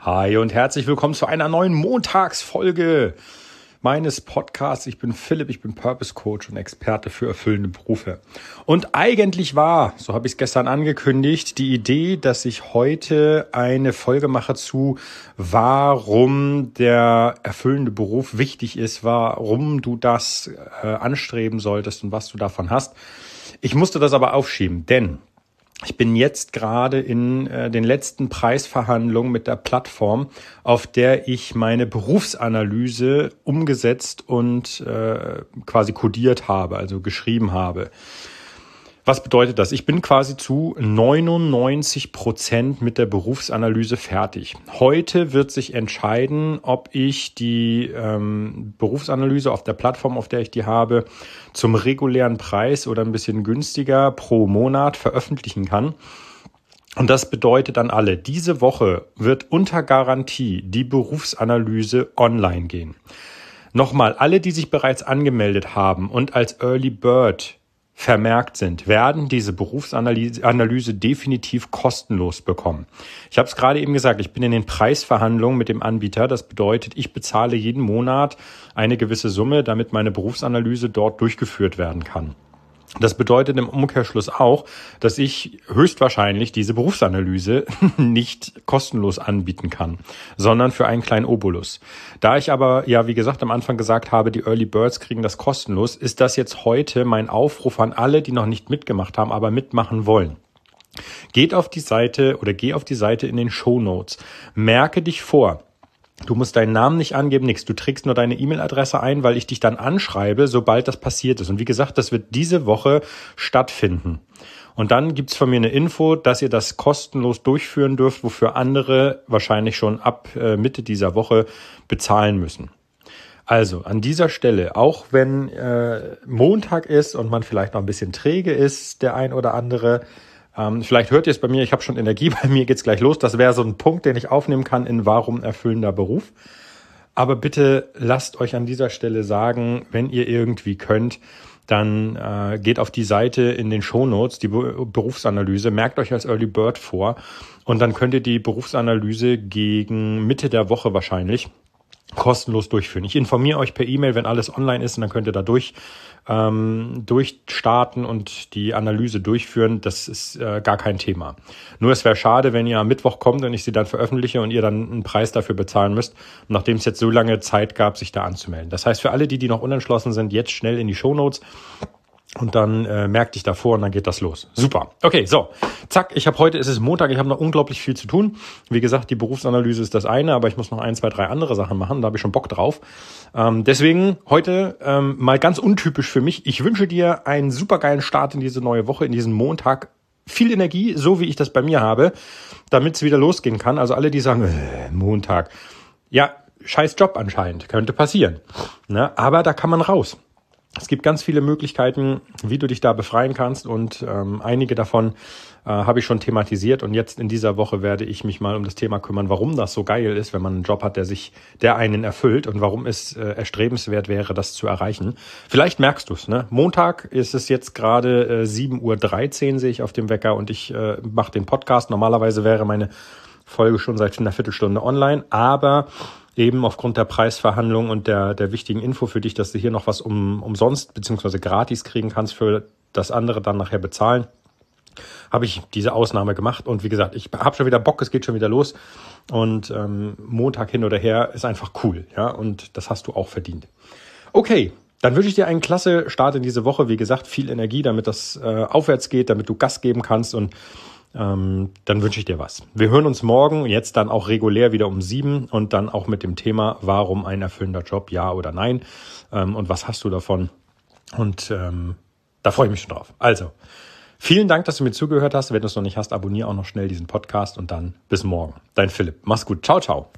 Hi und herzlich willkommen zu einer neuen Montagsfolge meines Podcasts. Ich bin Philipp, ich bin Purpose Coach und Experte für erfüllende Berufe. Und eigentlich war, so habe ich es gestern angekündigt, die Idee, dass ich heute eine Folge mache zu, warum der erfüllende Beruf wichtig ist, warum du das äh, anstreben solltest und was du davon hast. Ich musste das aber aufschieben, denn ich bin jetzt gerade in äh, den letzten Preisverhandlungen mit der Plattform, auf der ich meine Berufsanalyse umgesetzt und äh, quasi codiert habe, also geschrieben habe. Was bedeutet das? Ich bin quasi zu 99 Prozent mit der Berufsanalyse fertig. Heute wird sich entscheiden, ob ich die ähm, Berufsanalyse auf der Plattform, auf der ich die habe, zum regulären Preis oder ein bisschen günstiger pro Monat veröffentlichen kann. Und das bedeutet an alle, diese Woche wird unter Garantie die Berufsanalyse online gehen. Nochmal, alle, die sich bereits angemeldet haben und als Early Bird vermerkt sind, werden diese Berufsanalyse definitiv kostenlos bekommen. Ich habe es gerade eben gesagt, ich bin in den Preisverhandlungen mit dem Anbieter. Das bedeutet, ich bezahle jeden Monat eine gewisse Summe, damit meine Berufsanalyse dort durchgeführt werden kann. Das bedeutet im Umkehrschluss auch, dass ich höchstwahrscheinlich diese Berufsanalyse nicht kostenlos anbieten kann, sondern für einen kleinen Obolus. Da ich aber, ja, wie gesagt, am Anfang gesagt habe, die Early Birds kriegen das kostenlos, ist das jetzt heute mein Aufruf an alle, die noch nicht mitgemacht haben, aber mitmachen wollen. Geht auf die Seite oder geh auf die Seite in den Show Notes. Merke dich vor, Du musst deinen Namen nicht angeben, nichts. Du trägst nur deine E-Mail-Adresse ein, weil ich dich dann anschreibe, sobald das passiert ist. Und wie gesagt, das wird diese Woche stattfinden. Und dann gibt's von mir eine Info, dass ihr das kostenlos durchführen dürft, wofür andere wahrscheinlich schon ab äh, Mitte dieser Woche bezahlen müssen. Also an dieser Stelle, auch wenn äh, Montag ist und man vielleicht noch ein bisschen träge ist, der ein oder andere, ähm, vielleicht hört ihr es bei mir, ich habe schon Energie, bei mir geht's gleich los. Das wäre so ein Punkt, den ich aufnehmen kann in Warum erfüllender Beruf. Aber bitte lasst euch an dieser Stelle sagen, wenn ihr irgendwie könnt, dann äh, geht auf die Seite in den Shownotes, die Berufsanalyse, merkt euch als Early Bird vor und dann könnt ihr die Berufsanalyse gegen Mitte der Woche wahrscheinlich kostenlos durchführen. Ich informiere euch per E-Mail, wenn alles online ist und dann könnt ihr da durch, ähm, durchstarten und die Analyse durchführen. Das ist äh, gar kein Thema. Nur es wäre schade, wenn ihr am Mittwoch kommt und ich sie dann veröffentliche und ihr dann einen Preis dafür bezahlen müsst, nachdem es jetzt so lange Zeit gab, sich da anzumelden. Das heißt, für alle, die, die noch unentschlossen sind, jetzt schnell in die Show Notes und dann äh, merk dich davor und dann geht das los. Super. Okay, so. Zack, ich habe heute, es ist Montag, ich habe noch unglaublich viel zu tun. Wie gesagt, die Berufsanalyse ist das eine, aber ich muss noch ein, zwei, drei andere Sachen machen. Da habe ich schon Bock drauf. Ähm, deswegen heute ähm, mal ganz untypisch für mich. Ich wünsche dir einen supergeilen Start in diese neue Woche, in diesen Montag. Viel Energie, so wie ich das bei mir habe, damit es wieder losgehen kann. Also alle, die sagen, äh, Montag. Ja, scheiß Job anscheinend. Könnte passieren. Ne? Aber da kann man raus. Es gibt ganz viele Möglichkeiten, wie du dich da befreien kannst und ähm, einige davon äh, habe ich schon thematisiert und jetzt in dieser Woche werde ich mich mal um das Thema kümmern, warum das so geil ist, wenn man einen Job hat, der sich, der einen erfüllt und warum es äh, erstrebenswert wäre, das zu erreichen. Vielleicht merkst du es, ne? Montag ist es jetzt gerade äh, 7.13 Uhr sehe ich auf dem Wecker und ich äh, mache den Podcast. Normalerweise wäre meine Folge schon seit einer Viertelstunde online, aber eben aufgrund der Preisverhandlung und der, der wichtigen Info für dich, dass du hier noch was um, umsonst beziehungsweise gratis kriegen kannst für das andere dann nachher bezahlen, habe ich diese Ausnahme gemacht. Und wie gesagt, ich habe schon wieder Bock, es geht schon wieder los. Und ähm, Montag hin oder her ist einfach cool. Ja, und das hast du auch verdient. Okay, dann wünsche ich dir einen klasse Start in diese Woche. Wie gesagt, viel Energie, damit das äh, aufwärts geht, damit du Gas geben kannst und ähm, dann wünsche ich dir was. Wir hören uns morgen, jetzt dann auch regulär wieder um sieben und dann auch mit dem Thema, warum ein erfüllender Job, ja oder nein ähm, und was hast du davon. Und ähm, da freue ich mich schon drauf. Also, vielen Dank, dass du mir zugehört hast. Wenn du es noch nicht hast, abonniere auch noch schnell diesen Podcast und dann bis morgen. Dein Philipp. Mach's gut. Ciao, ciao.